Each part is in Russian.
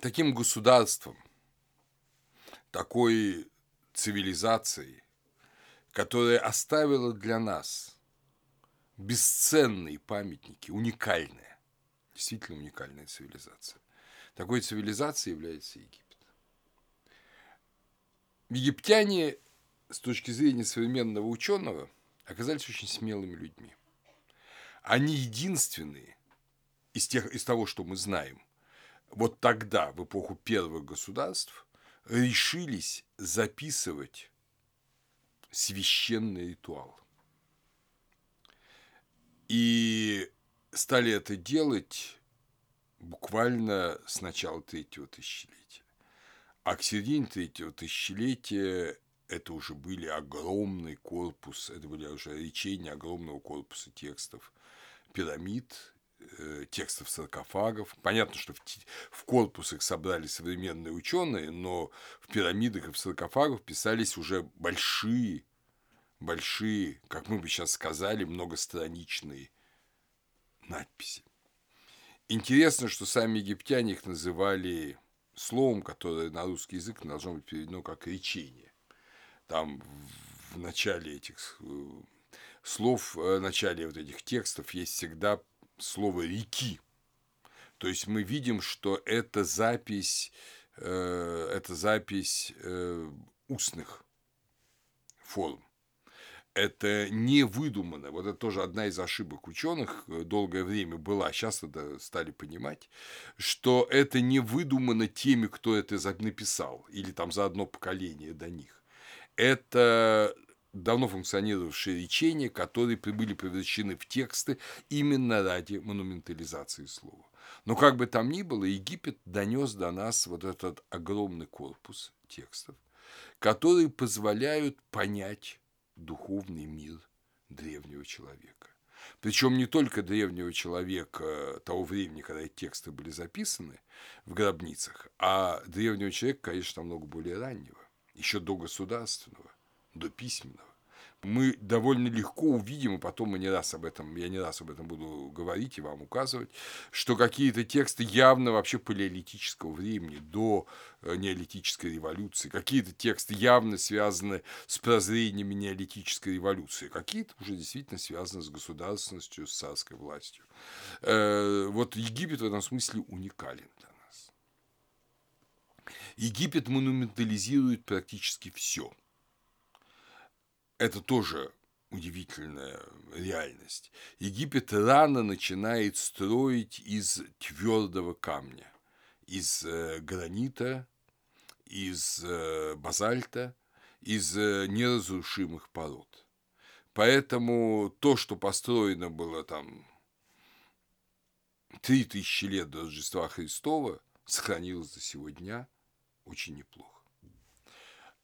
таким государством, такой цивилизацией, которая оставила для нас бесценные памятники, уникальная, действительно уникальная цивилизация. Такой цивилизацией является Египет. Египтяне, с точки зрения современного ученого, оказались очень смелыми людьми. Они единственные из, тех, из того, что мы знаем, вот тогда, в эпоху первых государств, решились записывать священный ритуал. И стали это делать буквально с начала третьего тысячелетия. А к середине третьего тысячелетия это уже были огромный корпус, это были уже речения огромного корпуса текстов пирамид, текстов саркофагов. Понятно, что в, в корпусах собрали современные ученые, но в пирамидах и в саркофагах писались уже большие, большие, как мы бы сейчас сказали, многостраничные надписи. Интересно, что сами египтяне их называли словом, которое на русский язык должно быть переведено как речение. Там в начале этих э, слов, э, в начале вот этих текстов есть всегда слово «реки». То есть мы видим, что это запись, э, это запись устных форм это не выдумано. Вот это тоже одна из ошибок ученых э, долгое время была, сейчас это стали понимать, что это не выдумано теми, кто это написал, или там за одно поколение до них. Это давно функционировавшие речения, которые были превращены в тексты именно ради монументализации слова. Но как бы там ни было, Египет донес до нас вот этот огромный корпус текстов, которые позволяют понять духовный мир древнего человека. Причем не только древнего человека того времени, когда эти тексты были записаны в гробницах, а древнего человека, конечно, намного более раннего, еще до государственного, до письменного мы довольно легко увидим, и потом мы не раз об этом, я не раз об этом буду говорить и вам указывать, что какие-то тексты явно вообще палеолитического времени, до э, неолитической революции, какие-то тексты явно связаны с прозрениями неолитической революции, какие-то уже действительно связаны с государственностью, с царской властью. Э, вот Египет в этом смысле уникален для нас. Египет монументализирует практически все – это тоже удивительная реальность. Египет рано начинает строить из твердого камня, из э, гранита, из э, базальта, из э, неразрушимых пород. Поэтому то, что построено было там три тысячи лет до Рождества Христова, сохранилось до сегодня очень неплохо.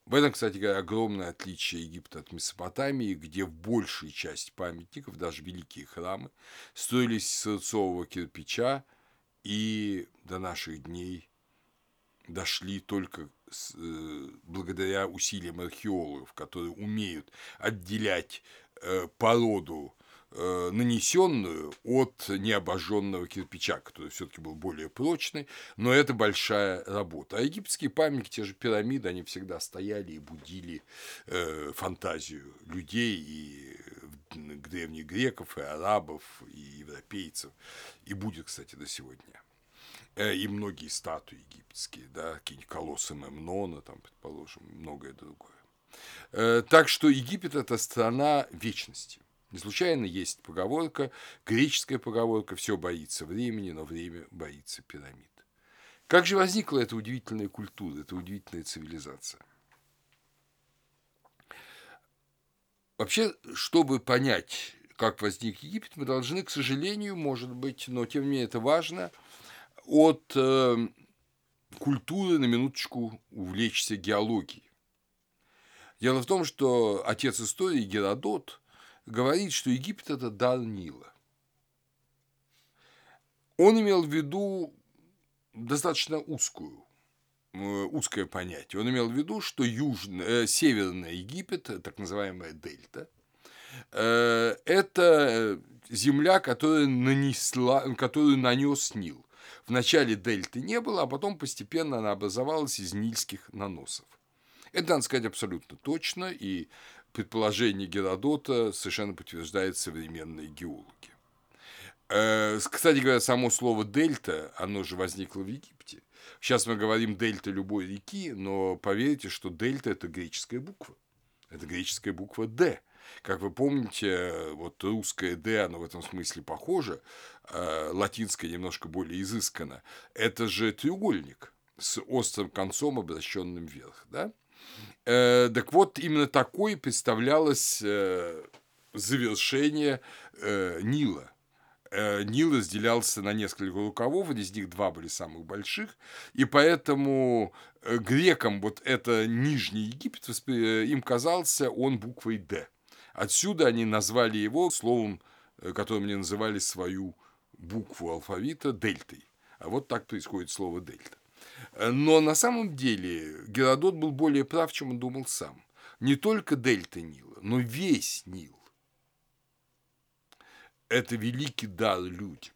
В этом, кстати говоря, огромное отличие Египта от Месопотамии, где в большей части памятников, даже великие храмы, строились из сырцового кирпича и до наших дней дошли только с, э, благодаря усилиям археологов, которые умеют отделять э, породу нанесенную от необожженного кирпича, который все-таки был более прочный, но это большая работа. А египетские памятники, те же пирамиды, они всегда стояли и будили э, фантазию людей и древних греков, и арабов, и европейцев, и будет, кстати, до сегодня. Э, и многие статуи египетские, да, какие-нибудь колоссы Мемнона, там, предположим, многое другое. Э, так что Египет – это страна вечности. Не случайно есть поговорка, греческая поговорка «все боится времени, но время боится пирамид». Как же возникла эта удивительная культура, эта удивительная цивилизация? Вообще, чтобы понять, как возник Египет, мы должны, к сожалению, может быть, но тем не менее это важно, от э, культуры на минуточку увлечься геологией. Дело в том, что отец истории Геродот – говорит, что Египет – это дар Нила. Он имел в виду достаточно узкую, э, узкое понятие. Он имел в виду, что южный, э, северный Египет, так называемая дельта, э, это земля, которая нанесла, которую нанес Нил. Вначале дельты не было, а потом постепенно она образовалась из нильских наносов. Это, надо сказать, абсолютно точно, и предположение Геродота совершенно подтверждает современные геологи. Э, кстати говоря, само слово «дельта», оно же возникло в Египте. Сейчас мы говорим «дельта» любой реки, но поверьте, что «дельта» – это греческая буква. Это греческая буква «Д». Как вы помните, вот русское «Д», оно в этом смысле похоже, э, латинское немножко более изысканно. Это же треугольник с острым концом, обращенным вверх, да? Э, так вот, именно такой представлялось завершение Нила – Э, Нил разделялся на несколько рукавов, из них два были самых больших, и поэтому э, грекам вот это Нижний Египет, э, им казался он буквой «Д». Отсюда они назвали его словом, которым они называли свою букву алфавита дельтой. А вот так происходит слово дельта. Но на самом деле Геродот был более прав, чем он думал сам. Не только дельта Нила, но весь Нил это великий дар людям.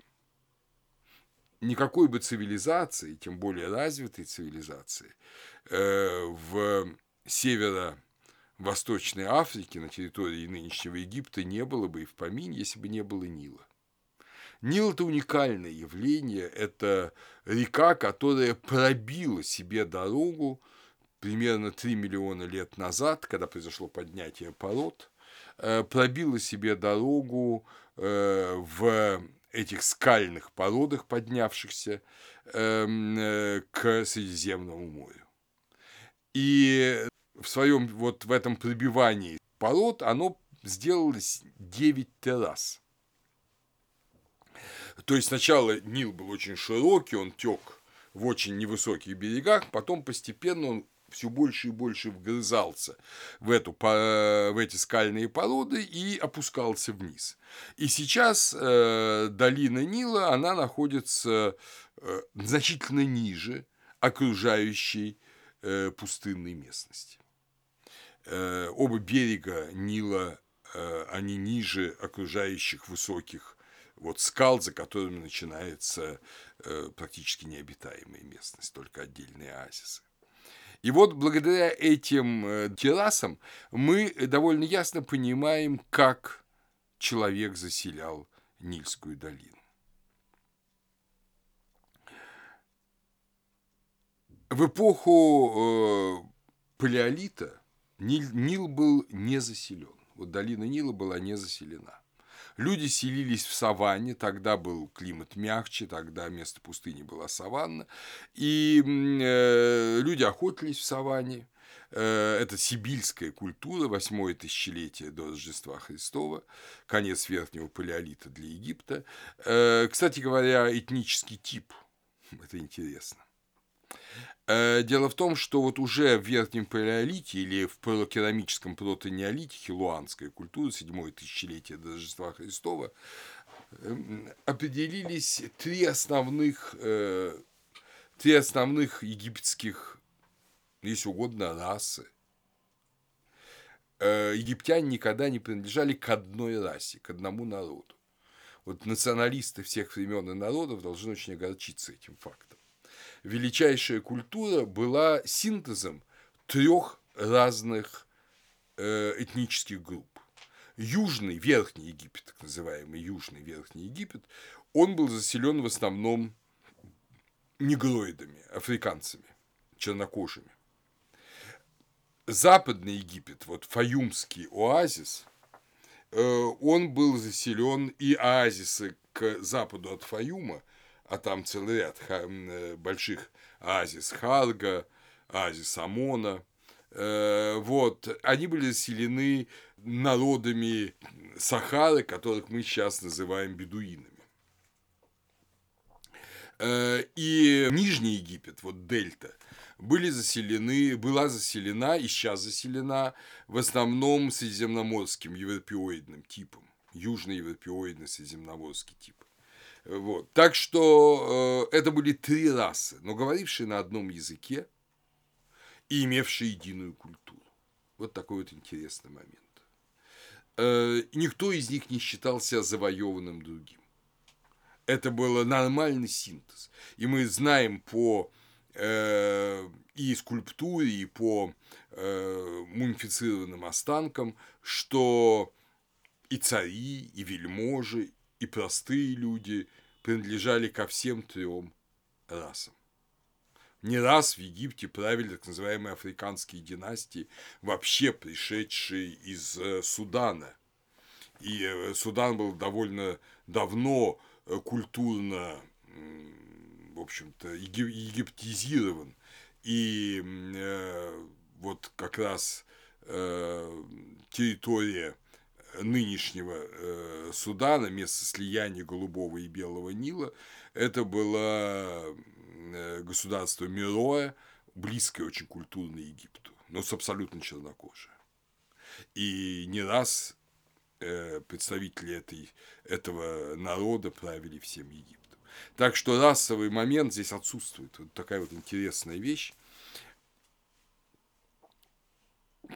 Никакой бы цивилизации, тем более развитой цивилизации, э, в северо-восточной Африке, на территории нынешнего Египта, не было бы и в помине, если бы не было Нила. Нил – это уникальное явление, это река, которая пробила себе дорогу примерно 3 миллиона лет назад, когда произошло поднятие пород, э, пробила себе дорогу Э, в этих скальных породах, поднявшихся эм, э, к Средиземному морю. И в своем вот в этом пробивании пород оно сделалось 9 террас. То есть сначала Нил был очень широкий, он тек в очень невысоких берегах, потом постепенно он все больше и больше вгрызался в, эту, в эти скальные породы и опускался вниз. И сейчас э, долина Нила, она находится э, значительно ниже окружающей э, пустынной местности. Э, оба берега Нила, э, они ниже окружающих высоких вот скал, за которыми начинается э, практически необитаемая местность, только отдельные оазисы. И вот благодаря этим э, террасам мы довольно ясно понимаем, как человек заселял Нильскую долину. В эпоху э, палеолита Нил, Нил был не заселен. Вот долина Нила была не заселена. Люди селились в саванне, тогда был климат мягче, тогда вместо пустыни была саванна, и э, люди охотились в саванне. Э, это сибильская культура, восьмое тысячелетие до Рождества Христова, конец верхнего палеолита для Египта. Э, кстати говоря, этнический тип, это интересно. Э, дело в том, что вот уже в Верхнем Палеолите или в керамическом протонеолите хилуанская культура, седьмое тысячелетие до Рождества Христова, эм, определились три основных, э, три основных египетских, если угодно, расы. Э, египтяне никогда не принадлежали к одной расе, к одному народу. Вот националисты всех времен и народов должны очень огорчиться этим фактом величайшая культура была синтезом трех разных э, этнических групп. Южный, Верхний Египет, так называемый Южный, Верхний Египет, он был заселен в основном негроидами, африканцами, чернокожими. Западный Египет, вот Фаюмский оазис, э, он был заселен и оазисы к западу от Фаюма а там целый ряд э, больших оазис Харга, оазис Амона, э, вот, они были заселены народами Сахары, которых мы сейчас называем бедуинами. Э, и Нижний Египет, вот дельта, были заселены, была заселена и сейчас заселена в основном средиземноморским европеоидным типом, южноевропеоидный средиземноморский тип. Вот. Так что э, это были три расы, но говорившие на одном языке и имевшие единую культуру. Вот такой вот интересный момент. Э, никто из них не считался завоеванным другим. Это был нормальный синтез. И мы знаем по э, и скульптуре, и по э, мумифицированным останкам, что и цари, и вельможи, и простые люди принадлежали ко всем трем расам. Не раз в Египте правили так называемые африканские династии, вообще пришедшие из э, Судана. И э, Судан был довольно давно э, культурно, в общем-то, египтизирован. И вот как раз территория нынешнего Судана, место слияния Голубого и Белого Нила, это была Э, государство Мироя, близкое очень культурно Египту, но с абсолютно чернокожее. И не раз э, представители этой, этого народа правили всем Египтом. Так что расовый момент здесь отсутствует. Вот такая вот интересная вещь.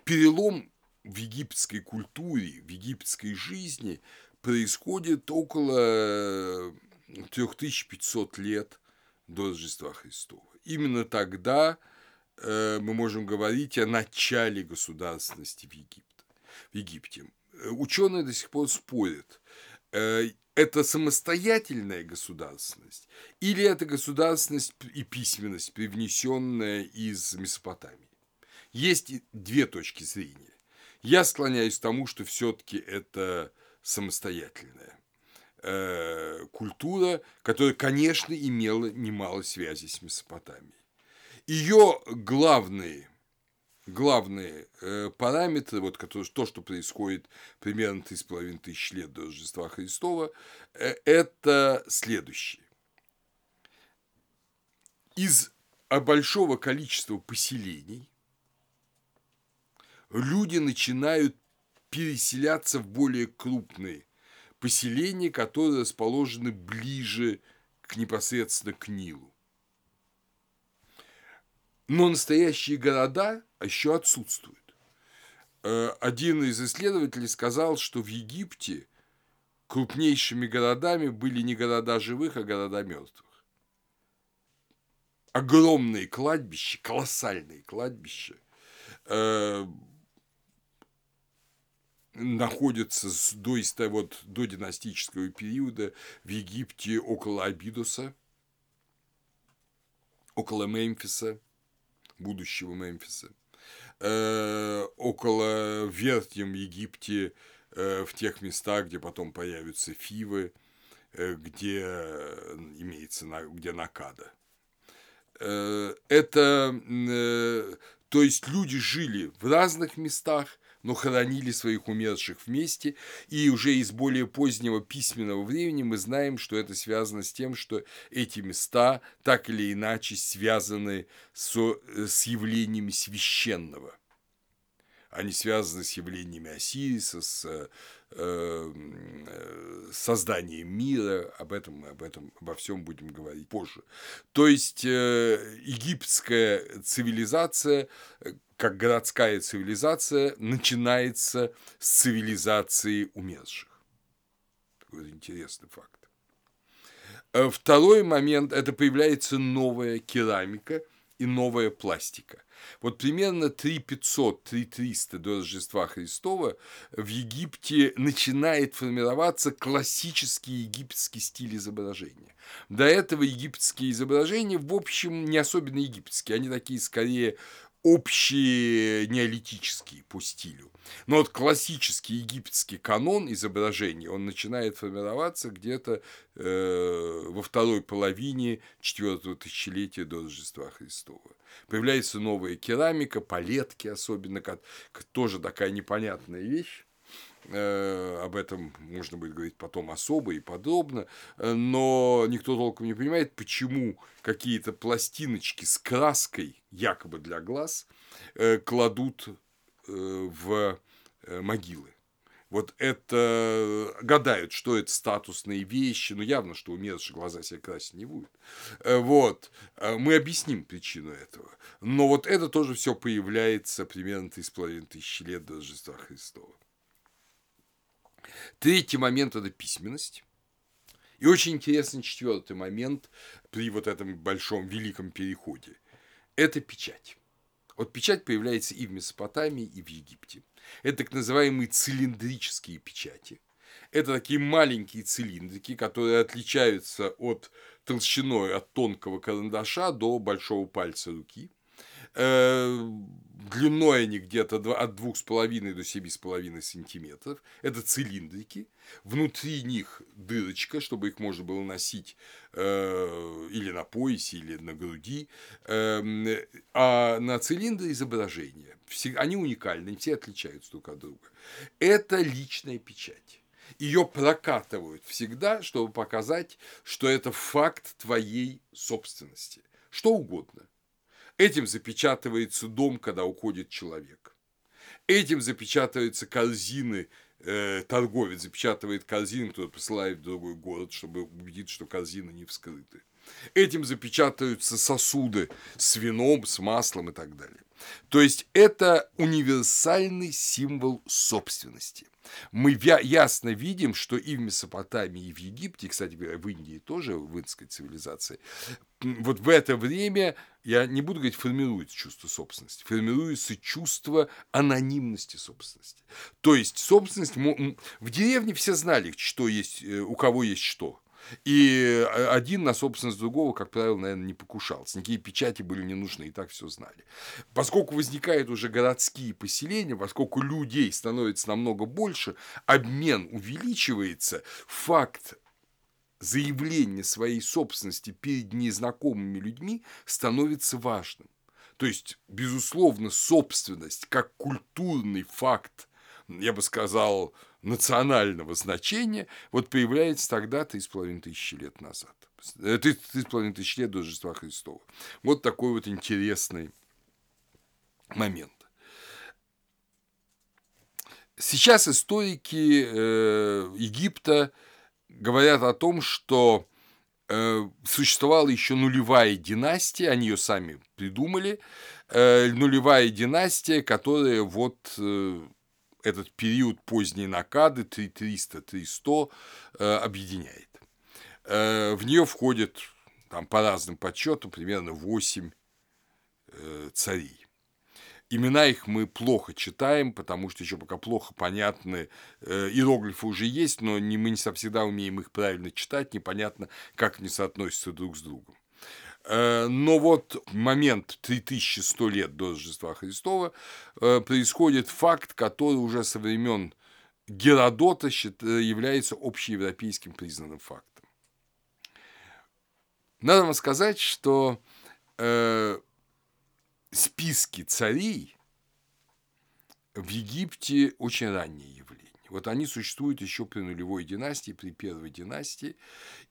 Перелом в египетской культуре, в египетской жизни происходит около 3500 лет до Рождества Христова. Именно тогда э, мы можем говорить о начале государственности в Египте. В Египте. Ученые до сих пор спорят, э, это самостоятельная государственность или это государственность и письменность, привнесенная из Месопотамии. Есть две точки зрения. Я склоняюсь к тому, что все-таки это самостоятельная э, культура, которая, конечно, имела немало связи с Месопотамией. Ее главные, главные э, параметры, вот, которые, то, что происходит примерно 3,5 тысяч лет до Рождества Христова, э, это следующее. Из большого количества поселений люди начинают переселяться в более крупные поселения, которые расположены ближе к непосредственно к Нилу. Но настоящие города еще отсутствуют. Э, один из исследователей сказал, что в Египте крупнейшими городами были не города живых, а города мертвых. Огромные кладбища, колоссальные кладбища, э, находится с, до, вот, до династического периода в Египте около Абидуса, около Мемфиса, будущего Мемфиса, э, около Верхнем Египте, э, в тех местах, где потом появятся Фивы, э, где имеется, где Накада. Э, это, э, то есть люди жили в разных местах, но хоронили своих умерших вместе, и уже из более позднего письменного времени мы знаем, что это связано с тем, что эти места так или иначе связаны со, с явлениями священного. Они связаны с явлениями Осириса, с э, э, созданием мира, об этом мы об этом обо всем будем говорить позже. То есть э, египетская цивилизация как городская цивилизация начинается с цивилизации умерших. Такой интересный факт. Э, второй момент – это появляется новая керамика и новая пластика. Вот примерно 3500-3300 до Рождества Христова в Египте начинает формироваться классический египетский стиль изображения. До этого египетские изображения, в общем, не особенно египетские, они такие скорее общие неолитические по стилю. Но вот классический египетский канон изображений, он начинает формироваться где-то э, во второй половине четвертого тысячелетия до Рождества Христова. Появляется новая керамика, палетки особенно, тоже такая непонятная вещь. Э, об этом можно будет говорить потом особо и подробно, э, но никто толком не понимает, почему какие-то пластиночки с краской, якобы для глаз, э, кладут в могилы. Вот это гадают, что это статусные вещи, ну явно, что умершие глаза себе красить не будет. Вот, мы объясним причину этого. Но вот это тоже все появляется примерно 3,5 тысячи лет до Рождества Христова. Третий момент – это письменность. И очень интересный четвертый момент при вот этом большом великом переходе – это печать. Вот печать появляется и в Месопотамии, и в Египте. Это так называемые цилиндрические печати. Это такие маленькие цилиндрики, которые отличаются от толщиной от тонкого карандаша до большого пальца руки. Э, длиной они где-то от двух с половиной до семи с половиной сантиметров. Это цилиндрики. Внутри них дырочка, чтобы их можно было носить э, или на поясе, или на груди. Эм, а на цилиндре изображение. Они уникальны, все отличаются друг от друга. Это личная печать ее прокатывают всегда, чтобы показать, что это факт твоей собственности. Что угодно. Этим запечатывается дом, когда уходит человек. Этим запечатываются корзины, э, торговец запечатывает корзину, кто посылает в другой город, чтобы убедиться, что корзины не вскрыты. Этим запечатываются сосуды с вином, с маслом и так далее. То есть это универсальный символ собственности. Мы ясно видим, что и в Месопотамии, и в Египте, кстати говоря, в Индии тоже, в инской цивилизации, вот в это время, я не буду говорить, формируется чувство собственности, формируется чувство анонимности собственности. То есть собственность, в деревне все знали, что есть, э, у кого есть что. И э, один на собственность другого, как правило, наверное, не покушался. Никакие печати были не нужны, и так все знали. Поскольку возникают уже городские поселения, поскольку людей становится намного больше, обмен увеличивается, факт заявления своей собственности перед незнакомыми людьми становится важным. То есть, безусловно, собственность как культурный факт, я бы сказал, национального значения вот появляется тогда три с половиной тысячи лет назад. Э, три с половиной тысячи лет до Рождества Христова. Вот такой вот интересный момент. Сейчас историки э, Египта говорят о том, что э, существовала еще нулевая династия, они ее сами придумали, нулевая династия, которая вот этот период поздней накады 300-300 э, объединяет. Э, в нее входит там, по разным подсчетам примерно 8 э, царей. Имена их мы плохо читаем, потому что еще пока плохо понятны, иероглифы уже есть, но не, мы не всегда умеем их правильно читать, непонятно, как они соотносятся друг с другом. Э, но вот в момент 3100 лет до Рождества Христова э, происходит факт, который уже со времен Геродота является общеевропейским признанным фактом. Надо вам сказать, что э, списки царей в Египте очень раннее явление. Вот они существуют еще при нулевой династии, при первой династии,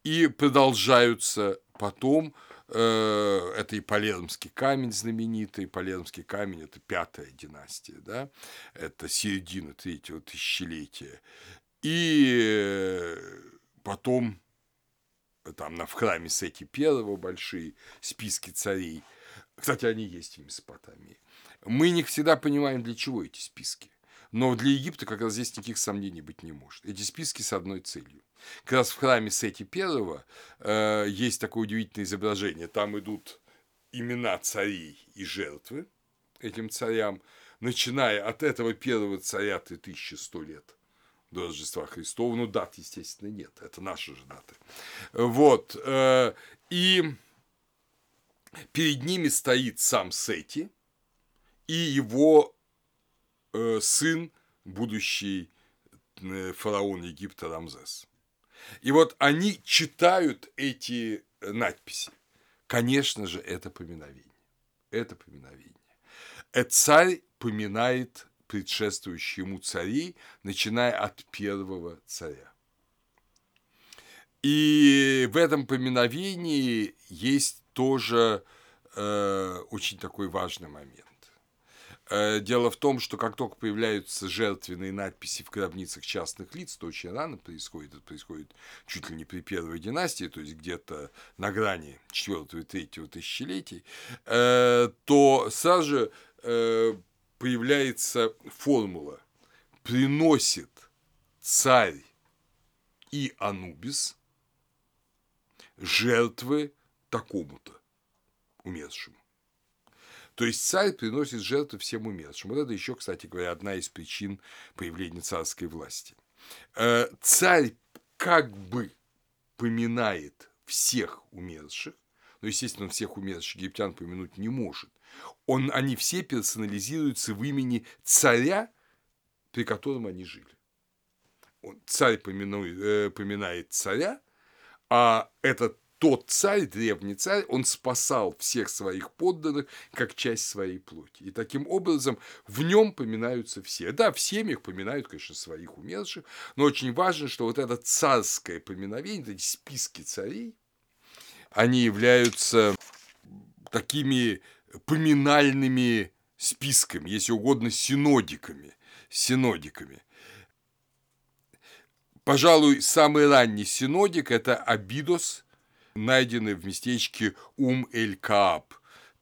и продолжаются потом Э, это и Палермский камень знаменитый. Палермский камень – это пятая династия, да? это середина третьего тысячелетия. И э, потом там на, в храме Сети первого большие списки царей. Кстати, они есть в Месопотамии. Мы не всегда понимаем, для чего эти списки. Но для Египта как раз здесь никаких сомнений быть не может. Эти списки с одной целью. Как раз в храме Сети Первого э, есть такое удивительное изображение. Там идут имена царей и жертвы этим царям, начиная от этого первого царя 3100 лет до Рождества Христова. Ну, дат, естественно, нет. Это наши же даты. Вот. Э, и перед ними стоит сам Сети и его э, сын, будущий э, фараон Египта Рамзес. И вот они читают эти э, надписи. Конечно же, это поминовение. Это поминовение. Этот царь поминает предшествующие ему царей, начиная от первого царя. И в этом поминовении есть тоже э, очень такой важный момент. Э, дело в том, что как только появляются жертвенные надписи в гробницах частных лиц, то очень рано происходит, это происходит чуть ли не при первой династии, то есть где-то на грани 4 и 3 тысячелетий, э, то сразу же э, появляется формула «приносит царь и Анубис», жертвы такому-то умершему. То есть царь приносит жертвы всем умершим. Вот это еще, кстати говоря, одна из причин появления царской власти. Э, царь как бы поминает всех умерших, но, естественно, он всех умерших египтян помянуть не может. Он, они все персонализируются в имени царя, при котором они жили. Он, царь поминует, э, поминает царя, а этот тот царь, древний царь, он спасал всех своих подданных как часть своей плоти. И таким образом в нем поминаются все. Да, в семьях поминают, конечно, своих умерших, но очень важно, что вот это царское поминовение, эти списки царей, они являются такими поминальными списками, если угодно, синодиками. синодиками. Пожалуй, самый ранний синодик – это Абидос, найденный в местечке Ум-эль-Кааб.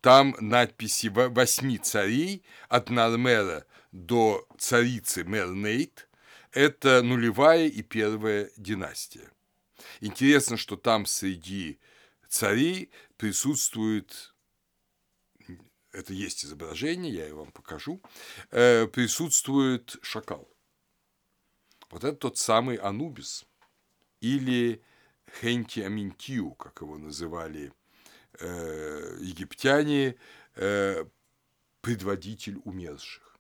Там надписи восьми царей от Нармера до царицы Мернейт. Это нулевая и первая династия. Интересно, что там среди царей присутствует, это есть изображение, я его вам покажу, э, присутствует шакал. Вот это тот самый Анубис или Хенти Аминтиу, как его называли э, египтяне, э, предводитель умерших.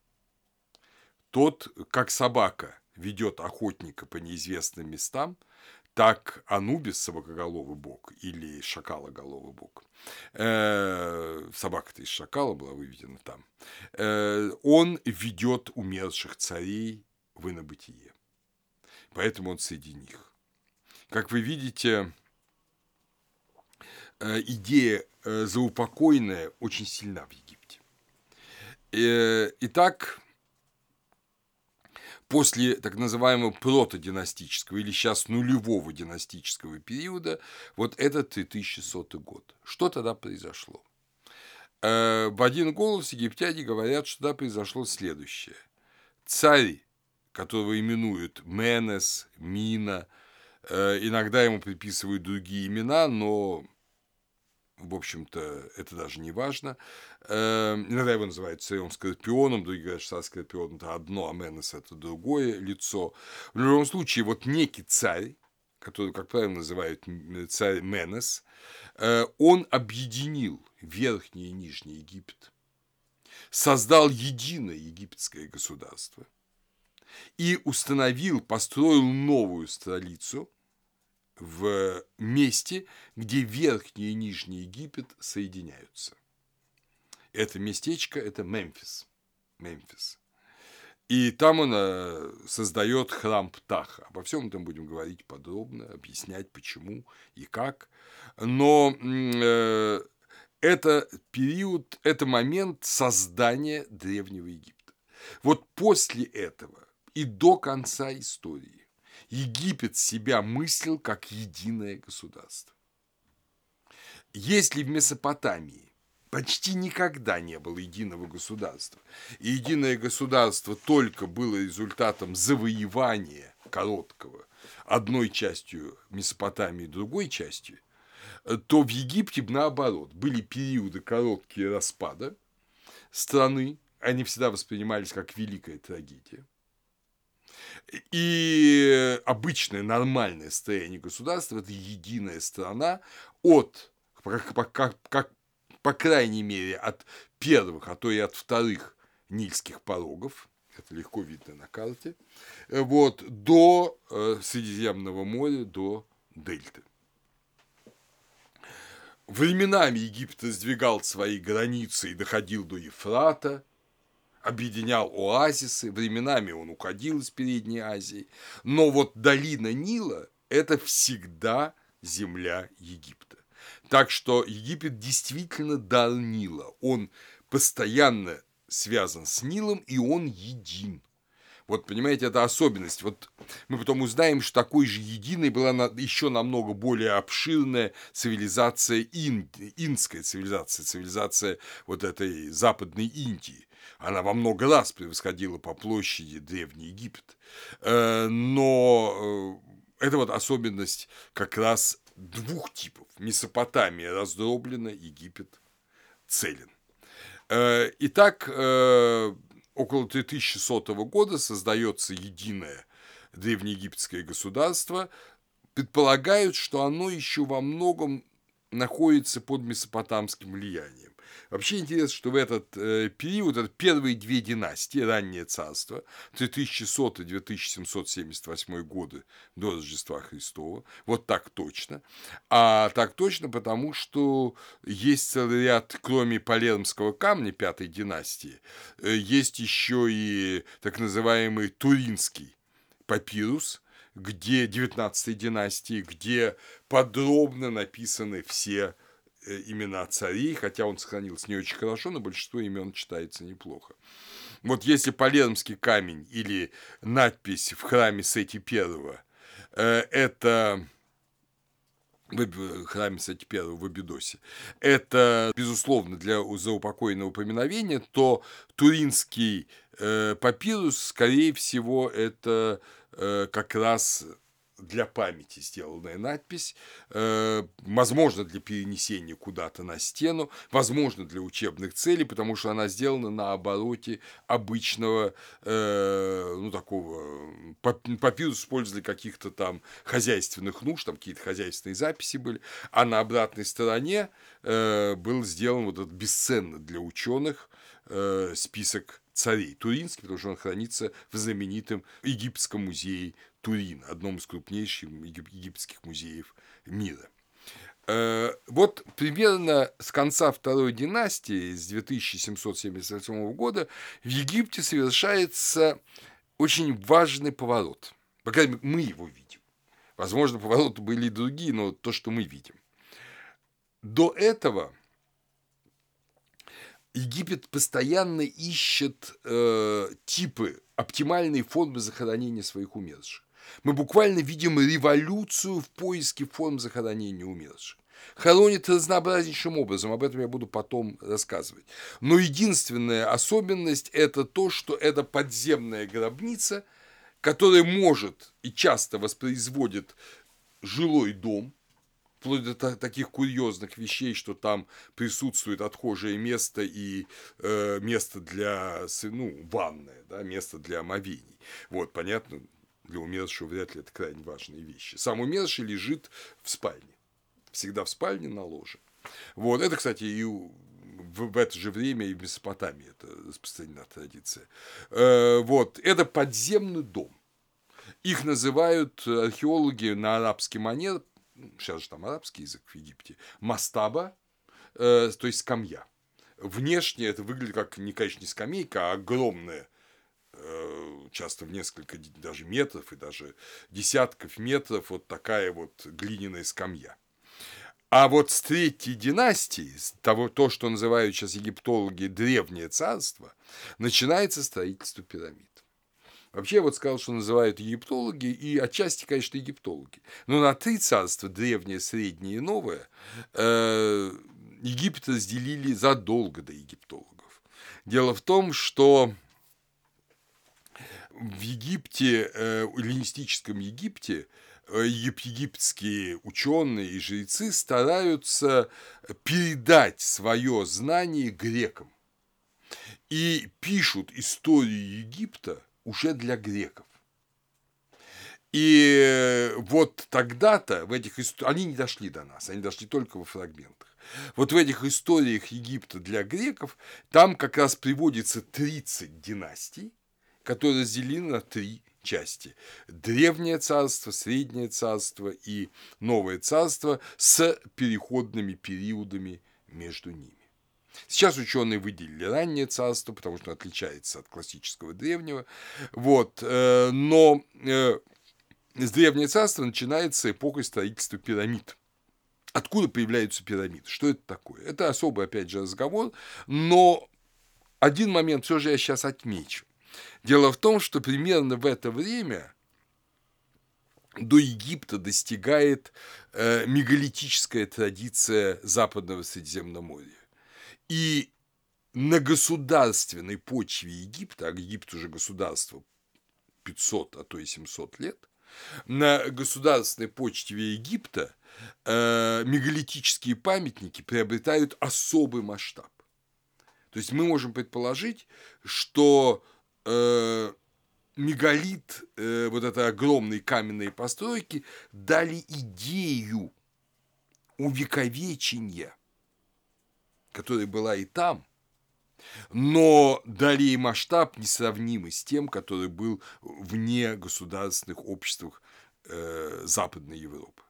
Тот, как собака ведет охотника по неизвестным местам, так Анубис, собакоголовый бог, или шакалоголовый бог, э, собака-то из шакала была выведена там, э, он ведет умерших царей в инобытие. Поэтому он среди них. Как вы видите, э, идея э, заупокойная очень сильна в Египте. Э, итак, после так называемого протодинастического или сейчас нулевого династического периода, вот это 3100 год. Что тогда произошло? В один голос египтяне говорят, что тогда произошло следующее. Царь, которого именуют Менес, Мина – иногда ему приписывают другие имена, но, в общем-то, это даже не важно. Э, иногда его называют царем Скорпионом, другие говорят, что Скорпион – это одно, а Менес – это другое лицо. В любом случае, вот некий царь, который, как правило, называют царь Менес, э, он объединил Верхний и Нижний Египет, создал единое египетское государство – и установил, построил новую столицу в месте, где Верхний и Нижний Египет соединяются. Это местечко – это Мемфис. Мемфис. И там он э, создает храм Птаха. Обо всем этом будем говорить подробно, объяснять, почему и как. Но э, это период, это момент создания Древнего Египта. Вот после этого и до конца истории Египет себя мыслил как единое государство. Если в Месопотамии почти никогда не было единого государства, и единое государство только было результатом завоевания короткого одной частью Месопотамии, другой частью, то в Египте наоборот были периоды короткие распада страны, они всегда воспринимались как великая трагедия. И обычное нормальное состояние государства – это единая страна от, как, как, как, по крайней мере, от первых, а то и от вторых нильских порогов, это легко видно на карте, вот, до э, Средиземного моря, до дельты. Временами Египет раздвигал свои границы и доходил до Ефрата, объединял оазисы, временами он уходил из Передней Азии, но вот долина Нила – это всегда земля Египта. Так что Египет действительно дар Нила, он постоянно связан с Нилом, и он един. Вот, понимаете, это особенность. Вот мы потом узнаем, что такой же единой была еще намного более обширная цивилизация Ин, инская цивилизация, цивилизация вот этой западной Индии. Она во много раз превосходила по площади Древний Египет. Э, но э, это вот особенность как раз двух типов. Месопотамия раздроблена, Египет целен. Э, итак, около 3100 года создается единое древнеегипетское государство. Предполагают, что оно еще во многом находится под месопотамским влиянием. Вообще интересно, что в этот э, период, это первые две династии, раннее царство, 3100-2778 годы до Рождества Христова, вот так точно. А так точно потому, что есть целый ряд, кроме Палермского камня пятой династии, э, есть еще и так называемый Туринский папирус, где 19 династии, где подробно написаны все имена царей, хотя он сохранился не очень хорошо, но большинство имен читается неплохо. Вот если Палермский камень или надпись в храме Сети Первого э, это в храме Сети Первого в Абидосе, это, безусловно, для заупокойного упоминовения, то Туринский э, папирус, скорее всего, это как раз для памяти сделанная надпись, э, возможно, для перенесения куда-то на стену, возможно, для учебных целей, потому что она сделана на обороте обычного, э, ну, такого, папирус использовали каких-то там хозяйственных нужд, там какие-то хозяйственные записи были, а на обратной стороне э, был сделан вот этот бесценный для ученых список царей Туринский, потому что он хранится в знаменитом египетском музее Турин, одном из крупнейших египетских музеев мира. Э, вот примерно с конца второй династии, с 2778 года, в Египте совершается очень важный поворот. По крайней мере, мы его видим. Возможно, повороты были и другие, но то, что мы видим. До этого Египет постоянно ищет э, типы, оптимальные формы захоронения своих умерших. Мы буквально видим революцию в поиске форм захоронения умерших. Хоронит разнообразнейшим образом, об этом я буду потом рассказывать. Но единственная особенность – это то, что это подземная гробница, которая может и часто воспроизводит жилой дом, вплоть до таких курьезных вещей, что там присутствует отхожее место и э, место для, ну, ванная, да, место для омовений. Вот, понятно, для умершего вряд ли это крайне важные вещи. Сам умерший лежит в спальне. Всегда в спальне на ложе. Вот, это, кстати, и в, в это же время и в Месопотамии это распространена традиция. Э, вот, это подземный дом. Их называют археологи на арабский манер, сейчас же там арабский язык в Египте, мастаба, э, то есть скамья. Внешне это выглядит как, не, конечно, не скамейка, а огромная Э, часто в несколько даже метров и даже десятков метров вот такая вот глиняная скамья. А вот с третьей династии, того, то, что называют сейчас египтологи древнее царство, начинается строительство пирамид. Вообще, я вот сказал, что называют египтологи, и отчасти, конечно, египтологи. Но на три царства, древнее, среднее и новое, э, Египет разделили задолго до египтологов. Дело в том, что в Египте, э, эллинистическом Египте, э, египетские ученые и жрецы стараются передать свое знание грекам и пишут историю Египта уже для греков. И э, вот тогда-то в этих историях, они не дошли до нас, они дошли только во фрагментах. Вот в этих историях Египта для греков там как раз приводится 30 династий, которые разделены на три части. Древнее царство, среднее царство и новое царство с переходными периодами между ними. Сейчас ученые выделили раннее царство, потому что оно отличается от классического древнего. Вот, э, но э, с древнее царство начинается эпоха строительства пирамид. Откуда появляются пирамиды? Что это такое? Это особый, опять же, разговор, но один момент все же я сейчас отмечу. Дело в том, что примерно в это время до Египта достигает э, мегалитическая традиция Западного Средиземноморья. И на государственной почве Египта, а Египет уже государство 500, а то и 700 лет, На государственной почте Египта э, мегалитические памятники приобретают особый масштаб. То есть мы можем предположить, что э, мегалит, э, вот это огромные каменные постройки, дали идею увековечения, которая была и там, но дали ей масштаб несравнимый с тем, который был вне государственных обществах э, Западной Европы.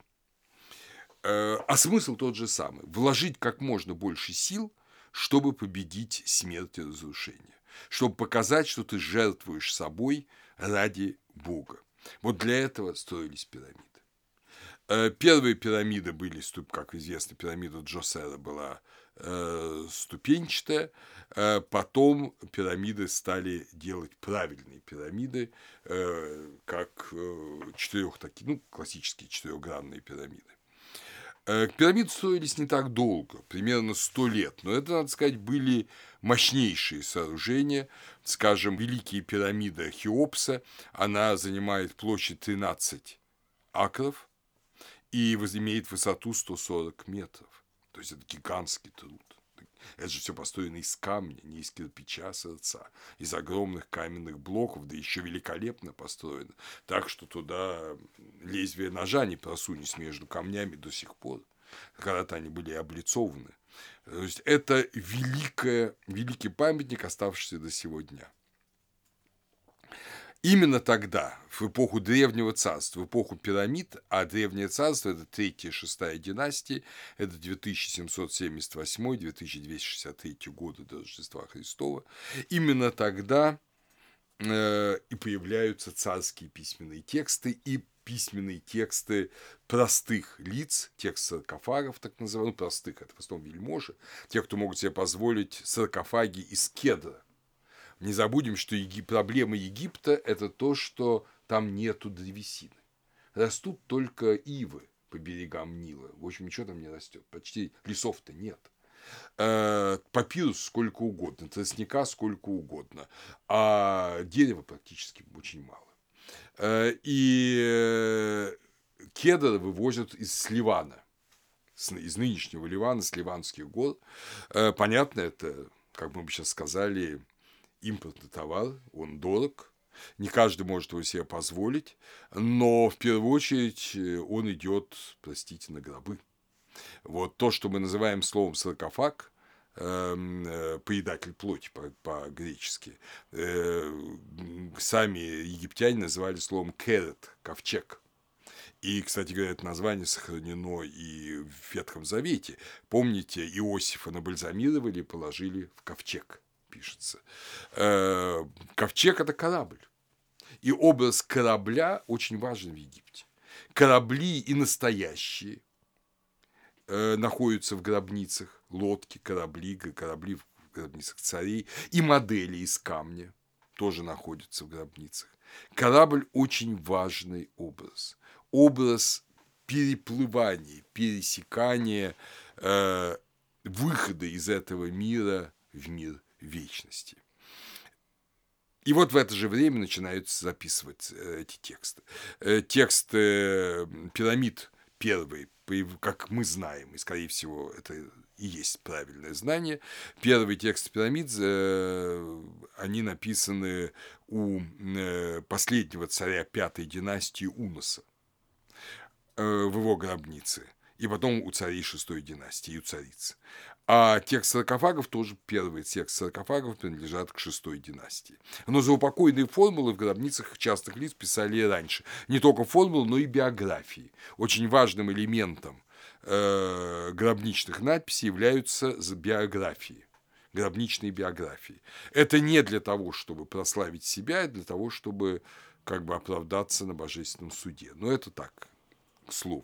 Э, а смысл тот же самый – вложить как можно больше сил, чтобы победить смерть и разрушение, чтобы показать, что ты жертвуешь собой ради Бога. Вот для этого строились пирамиды. Э, первые пирамиды были, как известно, пирамида Джосера была э, ступенчатая, потом пирамиды стали делать правильные пирамиды, как четырех такие, ну, классические четырехгранные пирамиды. Э, пирамиды строились не так долго, примерно сто лет, но это, надо сказать, были мощнейшие сооружения. Скажем, Великие пирамиды Хеопса, она занимает площадь 13 акров и имеет высоту 140 метров. То есть это гигантский труд. Это же все построено из камня, не из кирпича сердца, из огромных каменных блоков, да еще великолепно построено. Так что туда лезвие ножа не просунешь между камнями до сих пор. Когда-то они были облицованы. То есть это великое, великий памятник, оставшийся до сего дня. Именно тогда, в эпоху Древнего Царства, в эпоху пирамид, а Древнее Царство – это третья и шестая династии, это 2778-2263 годы до Рождества Христова, именно тогда э, и появляются царские письменные тексты и письменные тексты простых лиц, текст саркофагов, так называемых, ну, простых, это в основном вельможи, тех, кто могут себе позволить саркофаги из кедра – не забудем, что Еги... проблема Египта – это то, что там нету древесины. Растут только ивы по берегам Нила. В общем, ничего там не растет. Почти лесов-то нет. Э, папирус сколько угодно, тростника сколько угодно, а дерева практически очень мало. Э, и э, кедр вывозят из Ливана, из нынешнего Ливана, с Ливанских гор. Понятно, это, как мы бы сейчас сказали, импортный товар, он дорог, не каждый может его себе позволить, но в первую очередь э, он идет, простите, на гробы. Вот то, что мы называем словом саркофаг, э, поедатель плоти по-гречески. Э, сами египтяне называли словом керет, ковчег. И, кстати говоря, это название сохранено и в Ветхом Завете. Помните, Иосифа набальзамировали и положили в ковчег пишется. Э, ковчег – это корабль. И образ корабля очень важен в Египте. Корабли и настоящие э, находятся в гробницах, лодки, корабли, корабли в гробницах царей, и модели из камня тоже находятся в гробницах. Корабль – очень важный образ. Образ переплывания, пересекания, э, выхода из этого мира в мир вечности. И вот в это же время начинаются записывать э, эти тексты. Э, текст пирамид первый, как мы знаем, и, скорее всего, это и есть правильное знание. Первые тексты пирамид, э, они написаны у последнего царя пятой династии Уноса в его гробнице, и потом у царей шестой династии, у царицы. А текст саркофагов, тоже первый текст саркофагов принадлежат к шестой династии. Но заупокойные формулы в гробницах частых лиц писали и раньше. Не только формулы, но и биографии. Очень важным элементом э, гробничных надписей являются биографии гробничные биографии. Это не для того, чтобы прославить себя, а для того, чтобы как бы оправдаться на божественном суде. Но это так, к слову.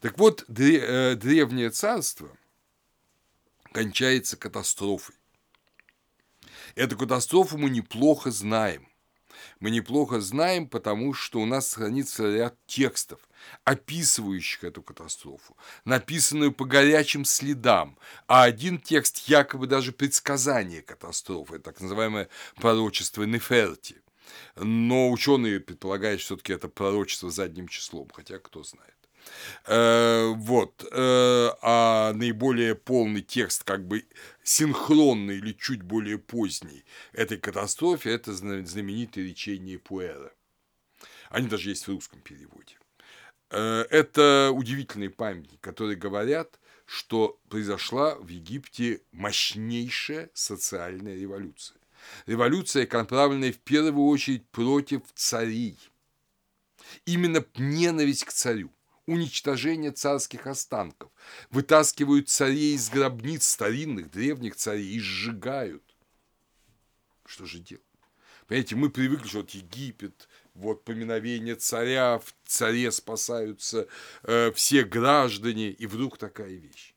Так вот, э, древнее царство – кончается катастрофой. Эту катастрофу мы неплохо знаем. Мы неплохо знаем, потому что у нас хранится ряд текстов, описывающих эту катастрофу, написанную по горячим следам, а один текст якобы даже предсказание катастрофы, так называемое пророчество Неферти. Но ученые предполагают, что все-таки это пророчество задним числом, хотя кто знает. Э, вот. Э, а наиболее полный текст, как бы синхронный или чуть более поздний этой катастрофе, это знаменитые речения Пуэра. Они даже есть в русском переводе. Э, это удивительные памятники, которые говорят, что произошла в Египте мощнейшая социальная революция. Революция, направленная в первую очередь против царей. Именно ненависть к царю, уничтожение царских останков. Вытаскивают царей из гробниц старинных, древних царей и сжигают. Что же делать? Понимаете, мы привыкли, что вот Египет, вот поминовение царя, в царе спасаются э, все граждане, и вдруг такая вещь.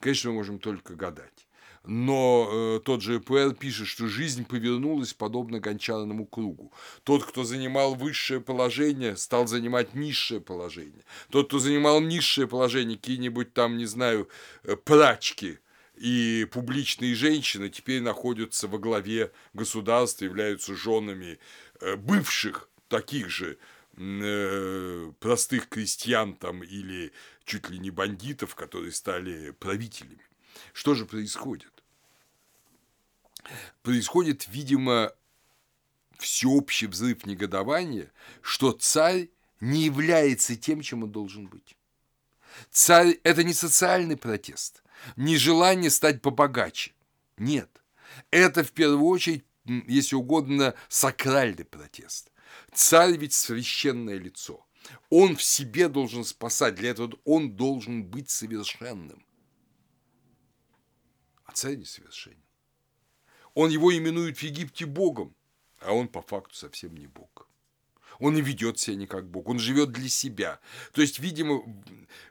Конечно, мы можем только гадать. Но э, тот же ЭПР пишет, что жизнь повернулась подобно гончарному кругу. Тот, кто занимал высшее положение, стал занимать низшее положение. Тот, кто занимал низшее положение, какие-нибудь там, не знаю, э, прачки – и публичные женщины теперь находятся во главе государства, являются женами э, бывших таких же э, простых крестьян там или чуть ли не бандитов, которые стали правителями. Что же происходит? Происходит, видимо, всеобщий взрыв негодования, что царь не является тем, чем он должен быть. Царь – это не социальный протест, не желание стать побогаче. Нет. Это в первую очередь, если угодно, сакральный протест. Царь ведь священное лицо. Он в себе должен спасать, для этого он должен быть совершенным. А царь несовершенен. Он его именует в Египте Богом, а он по факту совсем не Бог он не ведет себя не как Бог, он живет для себя. То есть, видимо,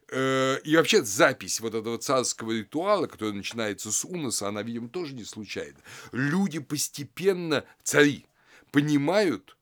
э, и вообще запись вот этого царского ритуала, который начинается с уноса, она, видимо, тоже не случайна. Люди постепенно, цари, понимают,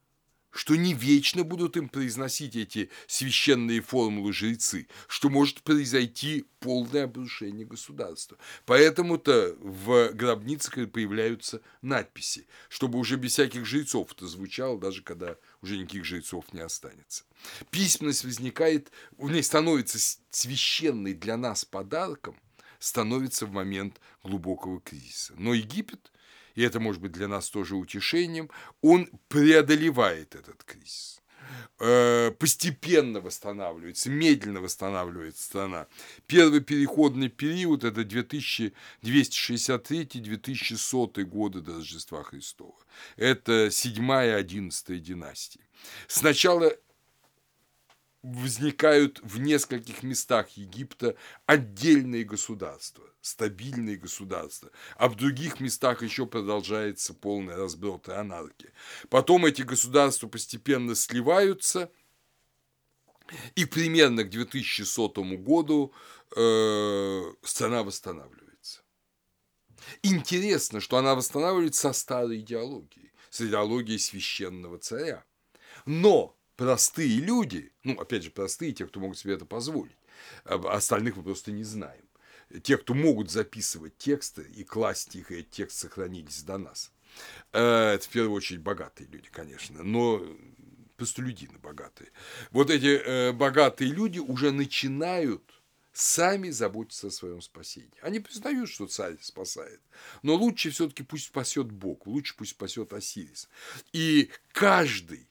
что не вечно будут им произносить эти священные формулы жрецы, что может произойти полное обрушение государства. Поэтому-то в гробницах появляются надписи, чтобы уже без всяких жрецов это звучало, даже когда уже никаких жрецов не останется. Письменность возникает, в ней становится священной для нас подарком, становится в момент глубокого кризиса. Но Египет – и это может быть для нас тоже утешением, он преодолевает этот кризис э, постепенно восстанавливается, медленно восстанавливается страна. Первый переходный период – это 2263-2100 годы до Рождества Христова. Это 7-11 династии. Сначала возникают в нескольких местах Египта отдельные государства, стабильные государства, а в других местах еще продолжается полный разброд и анархия. Потом эти государства постепенно сливаются, и примерно к 2100 году э, страна восстанавливается. Интересно, что она восстанавливается со старой идеологией, с идеологией священного царя. Но простые люди, ну, опять же, простые, те, кто могут себе это позволить, а остальных мы просто не знаем. Те, кто могут записывать тексты и класть их, и эти тексты сохранились до нас. Э, это в первую очередь богатые люди, конечно, но простолюдины богатые. Вот эти э, богатые люди уже начинают сами заботиться о своем спасении. Они признают, что царь спасает, но лучше все-таки пусть спасет Бог, лучше пусть спасет Осирис. И каждый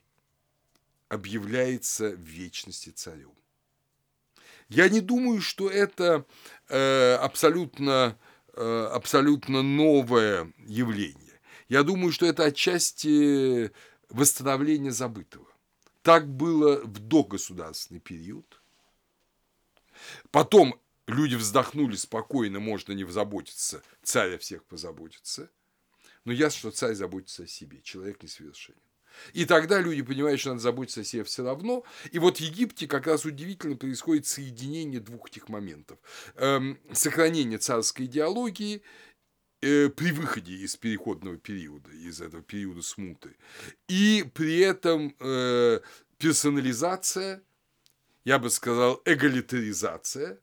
объявляется в вечности царем. Я не думаю, что это э, абсолютно, э, абсолютно новое явление. Я думаю, что это отчасти восстановление забытого. Так было в догосударственный период. Потом люди вздохнули спокойно, можно не заботиться, царь о всех позаботится. Но ясно, что царь заботится о себе, человек несовершенен. И тогда люди понимают, что надо заботиться о себе все равно. И вот в Египте как раз удивительно происходит соединение двух этих моментов. Эм, сохранение царской идеологии э, при выходе из переходного периода, из этого периода смуты. И при этом э, персонализация, я бы сказал, эгалитаризация,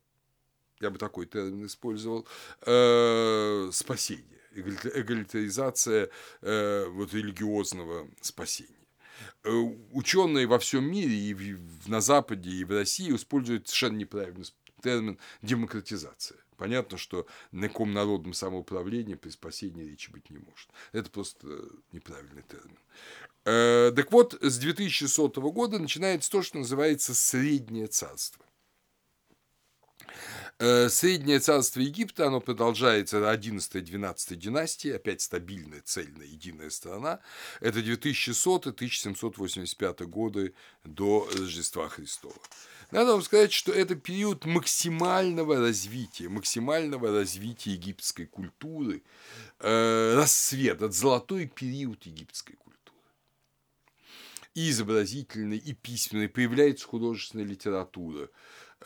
я бы такой термин использовал, э, спасение эгалитаризация э, вот, религиозного спасения. Э, ученые во всем мире, и на Западе, и в России используют совершенно неправильный термин демократизация. Понятно, что на каком народном самоуправлении при спасении речи быть не может. Это просто неправильный термин. Э, так вот, с 2100 года начинается то, что называется Среднее царство. Э, Среднее царство Египта, оно продолжается до 11-12 династии, опять стабильная, цельная, единая страна. Это 2100-1785 годы до Рождества Христова. Надо вам сказать, что это период максимального развития, максимального развития египетской культуры, э, рассвет, это золотой период египетской культуры и изобразительной, и письменной, появляется художественная литература.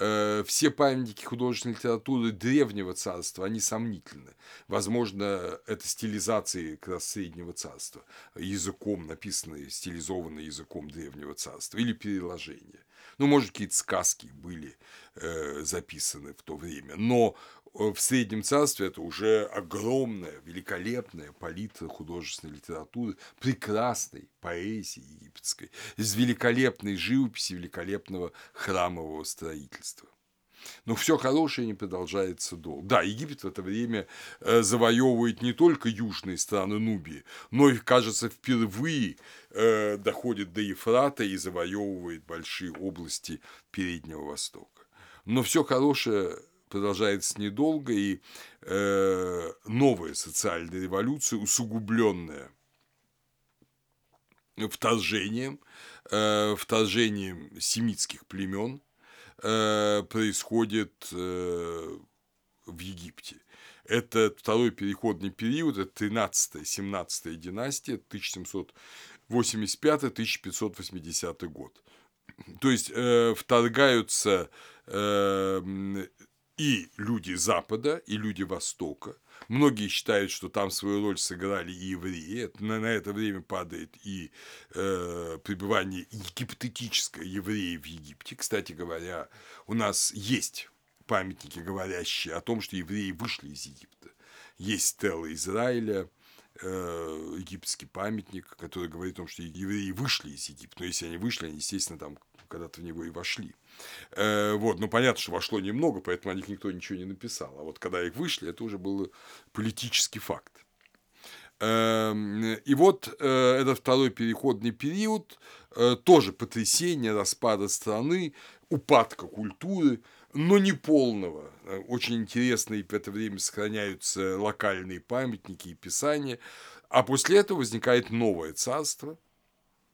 Э, все памятники художественной литературы древнего царства, они сомнительны. Возможно, это стилизации как раз среднего царства, языком написанные, стилизованные языком древнего царства, или переложения. Ну, может, какие-то сказки были э, записаны в то время. Но Э, в Среднем Царстве это уже огромная, великолепная палитра художественной литературы, прекрасной поэзии египетской, из великолепной живописи, великолепного храмового строительства. Но все хорошее не продолжается долго. Да, Египет в это время э, завоевывает не только южные страны Нубии, но и, кажется, впервые э, доходит до Ефрата и завоевывает большие области Переднего Востока. Но все хорошее продолжается недолго, и э, новая социальная революция, усугубленная вторжением, э, вторжением семитских племен, э, происходит э, в Египте. Это второй переходный период, это 13-17 династия, 1785-1580 год. То есть э, вторгаются э, и люди Запада, и люди Востока. Многие считают, что там свою роль сыграли и евреи. На, на это время падает и э, пребывание гипотетическое евреев в Египте. Кстати говоря, у нас есть памятники, говорящие о том, что евреи вышли из Египта. Есть стелла Израиля, э, египетский памятник, который говорит о том, что евреи вышли из Египта. Но если они вышли, они, естественно, там когда-то в него и вошли. Э, вот, ну, понятно, что вошло немного, поэтому о них никто ничего не написал. А вот когда их вышли, это уже был политический факт. Эм, и вот э, этот второй переходный период, э, тоже потрясение распада страны, упадка культуры, но не полного. Очень интересные в это время сохраняются локальные памятники и писания. А после этого возникает новое царство,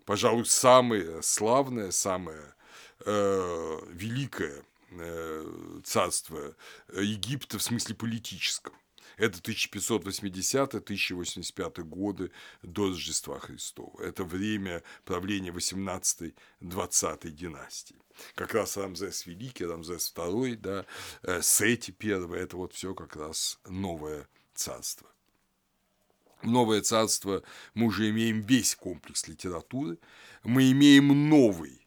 пожалуй, самое славное, самое э, великое э, царство Египта в смысле политическом. Это 1580-1085 годы до Рождества Христова. Это время правления 18-20 династии. Как раз Рамзес Великий, Рамзес II, да, э, Сети I, это вот все как раз новое царство. Новое царство мы уже имеем весь комплекс литературы, мы имеем новый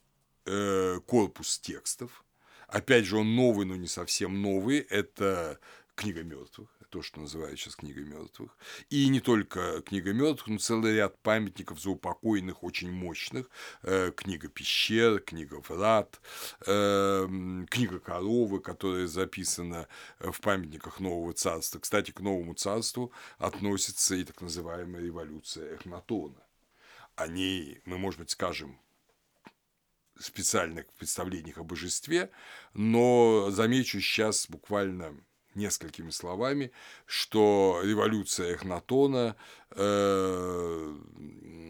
Э, корпус текстов. Опять же, он новый, но не совсем новый. Это книга мертвых, то, что называют сейчас книга мертвых. И не только книга мертвых, но целый ряд памятников заупокойных, очень мощных. Э, книга пещер, книга врат, э, книга коровы, которая записана в памятниках Нового Царства. Кстати, к Новому Царству относится и так называемая революция Эхнатона. О ней мы, может быть, скажем специальных представлениях о божестве, но замечу сейчас буквально несколькими словами, что революция Эхнатона э,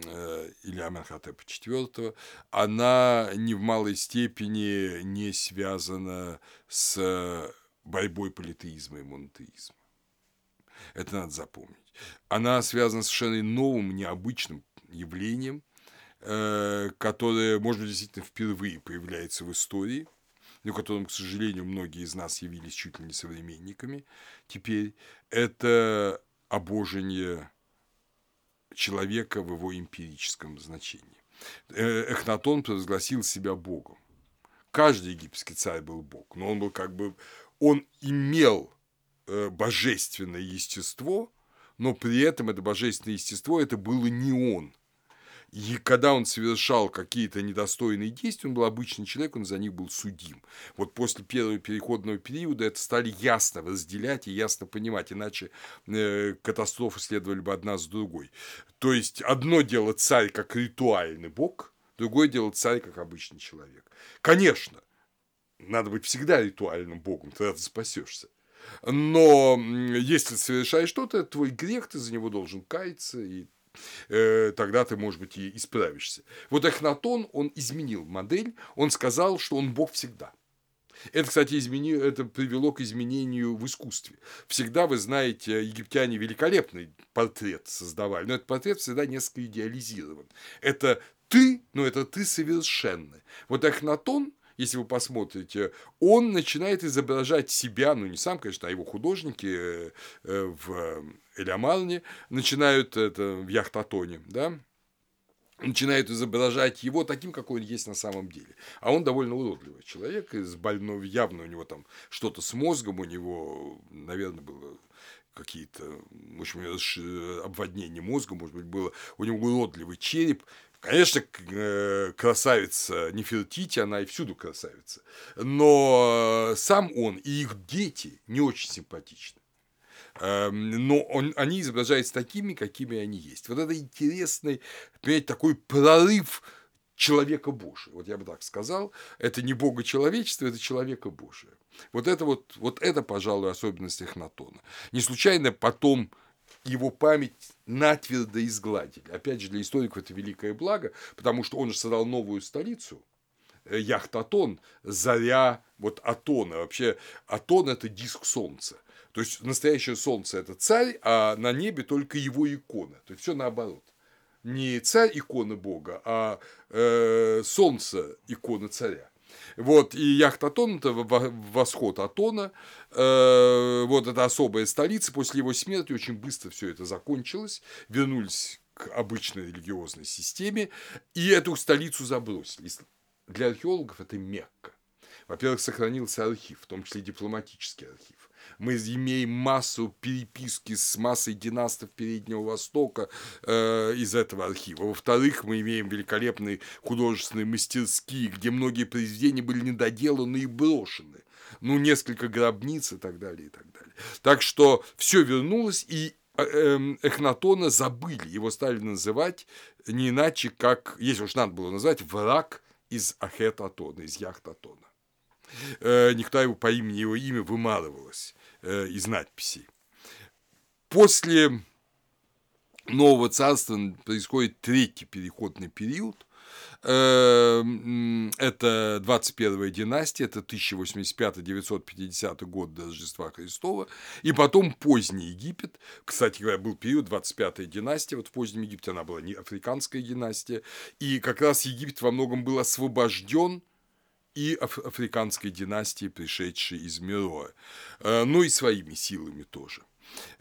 э, или Аменхотепа IV, она не в малой степени не связана с борьбой политеизма и монотеизма. Это надо запомнить. Она связана с совершенно новым, необычным явлением, которое, может быть, действительно впервые появляется в истории, но которым, к сожалению, многие из нас явились чуть ли не современниками теперь, это обожение человека в его эмпирическом значении. Э, Эхнатон провозгласил себя богом. Каждый египетский царь был бог, но он был как бы, он имел э, божественное естество, но при этом это божественное естество, это было не он. И когда он совершал какие-то недостойные действия, он был обычный человек, он за них был судим. Вот после первого переходного периода это стали ясно разделять и ясно понимать, иначе э, катастрофы следовали бы одна за другой. То есть одно дело царь как ритуальный бог, другое дело царь как обычный человек. Конечно, надо быть всегда ритуальным богом, тогда ты спасешься. Но если совершаешь что-то, твой грех, ты за него должен каяться и тогда ты, может быть, и исправишься. Вот Эхнатон, он изменил модель, он сказал, что он Бог всегда. Это, кстати, измени... это привело к изменению в искусстве. Всегда, вы знаете, египтяне великолепный портрет создавали, но этот портрет всегда несколько идеализирован. Это ты, но это ты совершенный. Вот Эхнатон, если вы посмотрите, он начинает изображать себя, ну не сам, конечно, а его художники э, э, в Элеомалне начинают это в Яхтатоне, да, начинают изображать его таким, какой он есть на самом деле. А он довольно уродливый человек, из больного, явно у него там что-то с мозгом, у него, наверное, было какие-то, в общем, обводнение мозга, может быть, было, у него уродливый череп, Конечно, э, красавица Нефертити, она и всюду красавица. Но сам он и их дети не очень симпатичны. Эм, но он, они изображаются такими, какими они есть. Вот это интересный, понимаете, такой прорыв человека Божия. Вот я бы так сказал, это не Бога человечества, это человека Божия. Вот это вот, вот это, пожалуй, особенность Эхнатона. Не случайно потом его память натвердо изгладили. Опять же, для историков это великое благо, потому что он же создал новую столицу, э, Яхтатон, заря вот Атона. Вообще Атон – это диск солнца. То есть настоящее солнце – это царь, а на небе только его икона. То есть все наоборот. Не царь икона Бога, а э, солнце икона царя. Вот, и Яхтатон – это восход Атона, э, вот это особая столица, после его смерти очень быстро все это закончилось, вернулись к обычной религиозной системе, и эту столицу забросили. Для археологов это Мекка. Во-первых, сохранился архив, в том числе дипломатический архив мы имеем массу переписки с массой династов Переднего Востока э, из этого архива. Во-вторых, мы имеем великолепные художественные мастерские, где многие произведения были недоделаны и брошены. Ну, несколько гробниц и так далее, и так далее. Так что все вернулось, и э, эм, Эхнатона забыли, его стали называть не иначе, как, если уж надо было назвать, враг из Ахетатона, из Яхтатона. Э, никто его по имени, его имя вымалывалось. Э, из надписей. После Нового Царства происходит третий переходный период. Э, это 21 династия, это 1085-950 год до Рождества Христова. И потом поздний Египет. Кстати говоря, был период 25 династия. Вот в позднем Египте она была не африканская династия. И как раз Египет во многом был освобожден и африканской династии, пришедшей из Мироя, э, ну и своими силами тоже.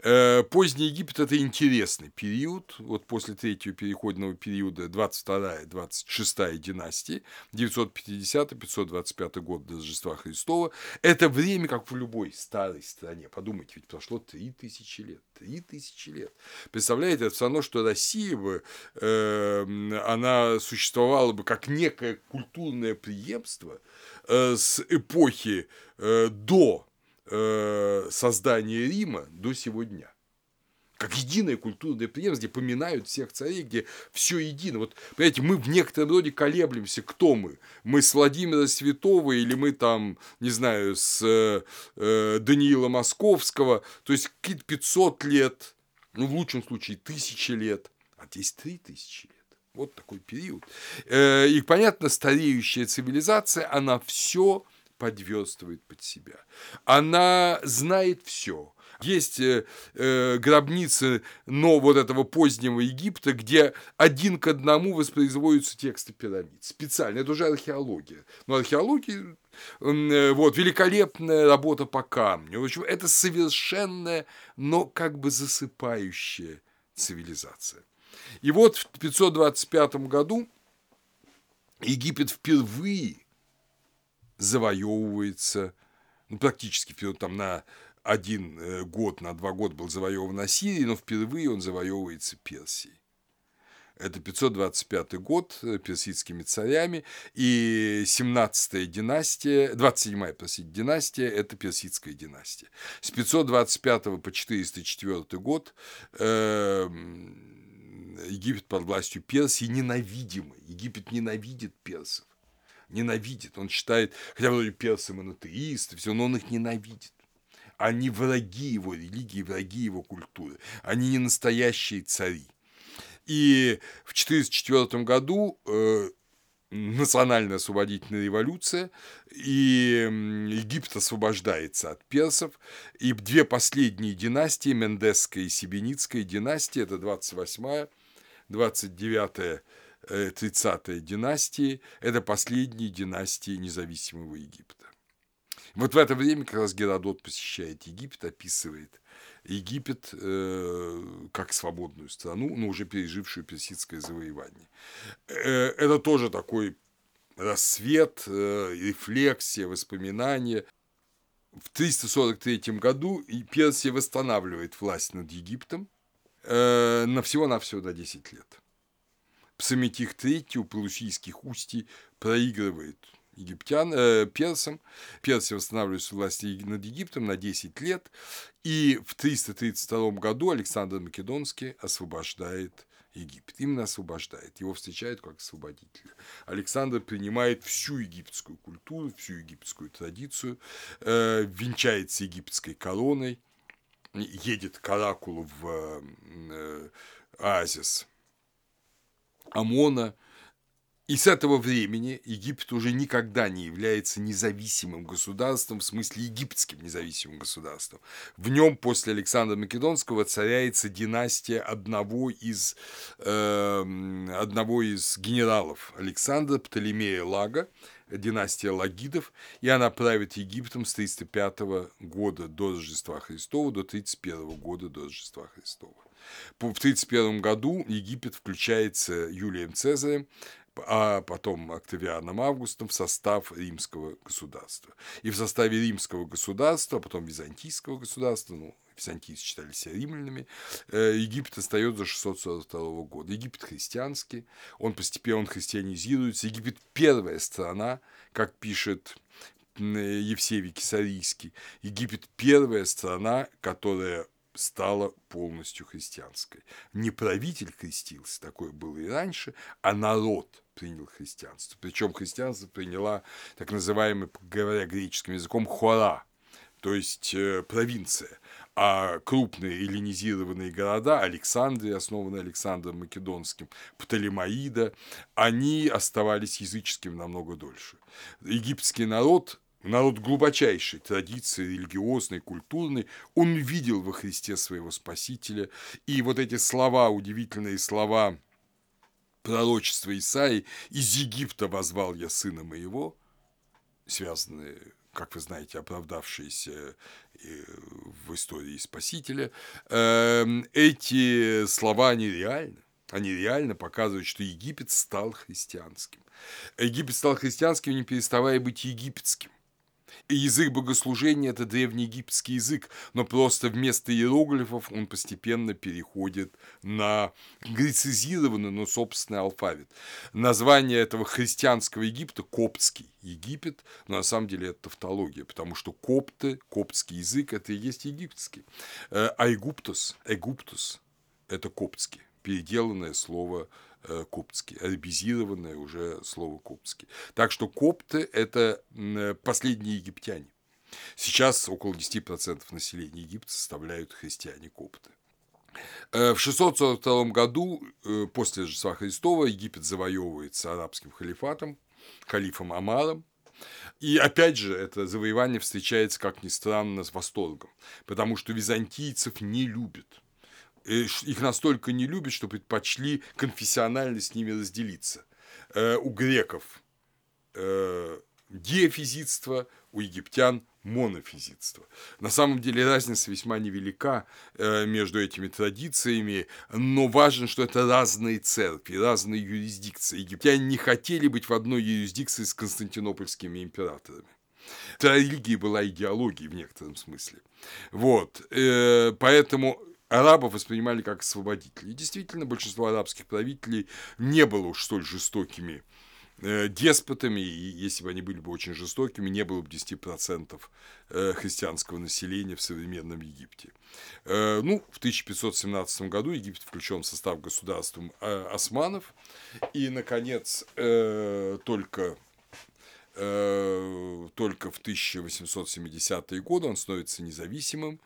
Э, поздний Египет – это интересный период, вот после третьего переходного периода 22-26 династии, 950-525 год до Рождества Христова. Это время, как в любой старой стране. Подумайте, ведь прошло 3000 лет. 3000 лет. Представляете, это все равно, что Россия бы, э, она существовала бы как некое культурное преемство э, с эпохи э, до э, создания Рима до сего дня. Как единая культурная преемство, где поминают всех царей, где все едино. Вот, понимаете, мы в некотором роде колеблемся, кто мы. Мы с Владимира Святого или мы там, не знаю, с э, Даниила Московского. То есть какие-то 500 лет, ну, в лучшем случае, тысячи лет. А здесь 3000 лет. Вот такой период. Э, и, понятно, стареющая цивилизация, она все подверстывает под себя. Она знает все. Есть э, э, гробницы, но вот этого позднего Египта, где один к одному воспроизводятся тексты пирамид. Специально, это уже археология. Но археология, э, вот, великолепная работа по камню. В общем, это совершенная, но как бы засыпающая цивилизация. И вот в 525 году Египет впервые завоевывается ну, практически там на один э, год на два года был завоеван Ассирией, но впервые он завоевывается Персией. Это 525 год э, персидскими царями, и 17-я династия, 27-я, простите, династия – это персидская династия. С 525 по 404 год э, Египет под властью Персии ненавидимый. Египет ненавидит персов. Ненавидит. Он считает, хотя вроде персы монотеисты, все, но он их ненавидит. Они враги его религии, враги его культуры. Они не настоящие цари. И в 1904 году э, национальная освободительная революция, и Египет освобождается от персов, и две последние династии, Мендесская и Сибиницкая династия, это 28-я, 29-я, 30-я династии, это последние династии независимого Египта. Вот в это время как раз Геродот посещает Египет, описывает Египет э, как свободную страну, но уже пережившую персидское завоевание. Э, это тоже такой рассвет, э, рефлексия, воспоминания. В 343 году Персия восстанавливает власть над Египтом э, на всего-навсего до 10 лет. Псаметих III у Пелусийских устий проигрывает египтян, э, персам. Персия восстанавливается власти над Египтом на 10 лет. И в 332 году Александр Македонский освобождает Египет. Именно освобождает. Его встречают как освободителя. Александр принимает всю египетскую культуру, всю египетскую традицию, э, венчается египетской короной, едет к оракулу в э, оазис Амона – и с этого времени Египет уже никогда не является независимым государством, в смысле египетским независимым государством. В нем после Александра Македонского царяется династия одного из, э, одного из генералов Александра, Птолемея Лага, династия Лагидов, и она правит Египтом с 305 года до Рождества Христова до 31 года до Рождества Христова. В 1931 году Египет включается Юлием Цезарем а потом Октавианом Августом в состав римского государства. И в составе римского государства, а потом византийского государства, ну, византийцы считали себя римлянами, э, Египет остается до 642 года. Египет христианский, он постепенно он христианизируется. Египет первая страна, как пишет Евсевий Кисарийский, Египет первая страна, которая стала полностью христианской. Не правитель крестился, такое было и раньше, а народ принял христианство. Причем христианство приняла так называемый, говоря греческим языком, хора, то есть э, провинция. А крупные эллинизированные города, Александрия, основанные Александром Македонским, Птолемаида, они оставались языческими намного дольше. Египетский народ народ глубочайшей традиции религиозной, культурной, он видел во Христе своего Спасителя. И вот эти слова, удивительные слова пророчества Исаи «Из Египта возвал я сына моего», связанные, как вы знаете, оправдавшиеся э, в истории Спасителя, эм, эти слова, они реальны. Они реально показывают, что Египет стал христианским. Египет стал христианским, не переставая быть египетским язык богослужения – это древнеегипетский язык, но просто вместо иероглифов он постепенно переходит на грецизированный, но собственный алфавит. Название этого христианского Египта – коптский Египет, но на самом деле это тавтология, потому что копты, коптский язык – это и есть египетский. Э, а Егуптус, Егуптус – это коптский, переделанное слово коптский, арабизированное уже слово коптский. Так что копты – это э, последние египтяне. Сейчас около 10% населения Египта составляют христиане-копты. Э, в 642 году, после Рождества Христова, Египет завоевывается арабским халифатом, халифом Амаром, и опять же, это завоевание встречается, как ни странно, с восторгом, потому что византийцев не любят – Э, их настолько не любят, что предпочли конфессионально с ними разделиться. Э, у греков э, диафизитство, у египтян монофизитство. На самом деле разница весьма невелика между этими традициями, но важно, что это разные церкви, разные юрисдикции. Египтяне не хотели быть в одной юрисдикции с константинопольскими императорами. Это религия была идеологией в некотором смысле. Вот. Э, поэтому арабов воспринимали как освободителей. Действительно, большинство арабских правителей не было уж столь жестокими э, деспотами, и если бы они были бы очень жестокими, не было бы 10% э, христианского населения в современном Египте. Э, ну, в 1517 году Египет включен в состав государства османов, и, наконец, только только в 1870-е годы он становится независимым,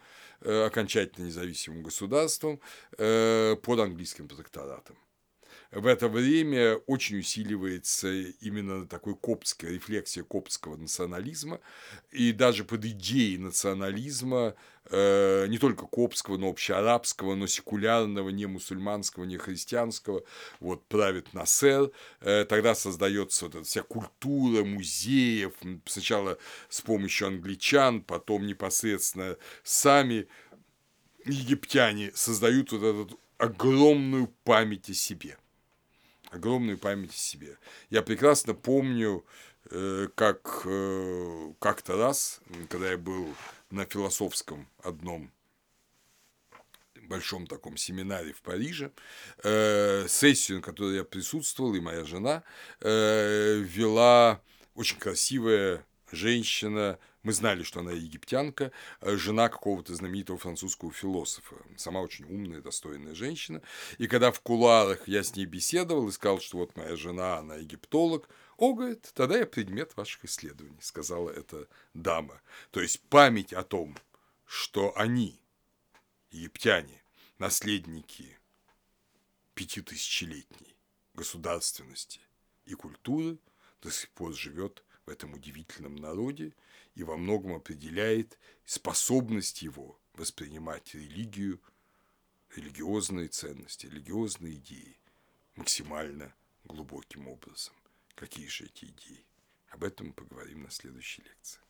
Э, окончательно независимым государством э, под английским протекторатом. В это время очень усиливается именно такой коптская рефлексия коптского национализма, и даже под идеей национализма э, не только коптского, но общеарабского, но секулярного, не мусульманского, не христианского, вот правит Насер, э, тогда создается вот эта вся культура музеев, сначала с помощью англичан, потом непосредственно сами египтяне создают вот эту огромную память о себе. Огромную память о себе. Я прекрасно помню, э, как э, как-то раз, когда я был на философском одном большом таком семинаре в Париже, э, сессию, на которой я присутствовал, и моя жена вела очень красивая женщина, мы знали, что она египтянка, э, жена какого-то знаменитого французского философа, сама очень умная, достойная женщина. И когда в куларах я с ней беседовал и сказал, что вот моя жена, она египтолог, о, говорит, тогда я предмет ваших исследований, сказала эта дама. То есть память о том, что они, египтяне, наследники пятитысячелетней государственности и культуры, до сих пор живет в этом удивительном народе и во многом определяет способность его воспринимать религию, религиозные ценности, религиозные идеи максимально глубоким образом. Какие же эти идеи? Об этом мы поговорим на следующей лекции.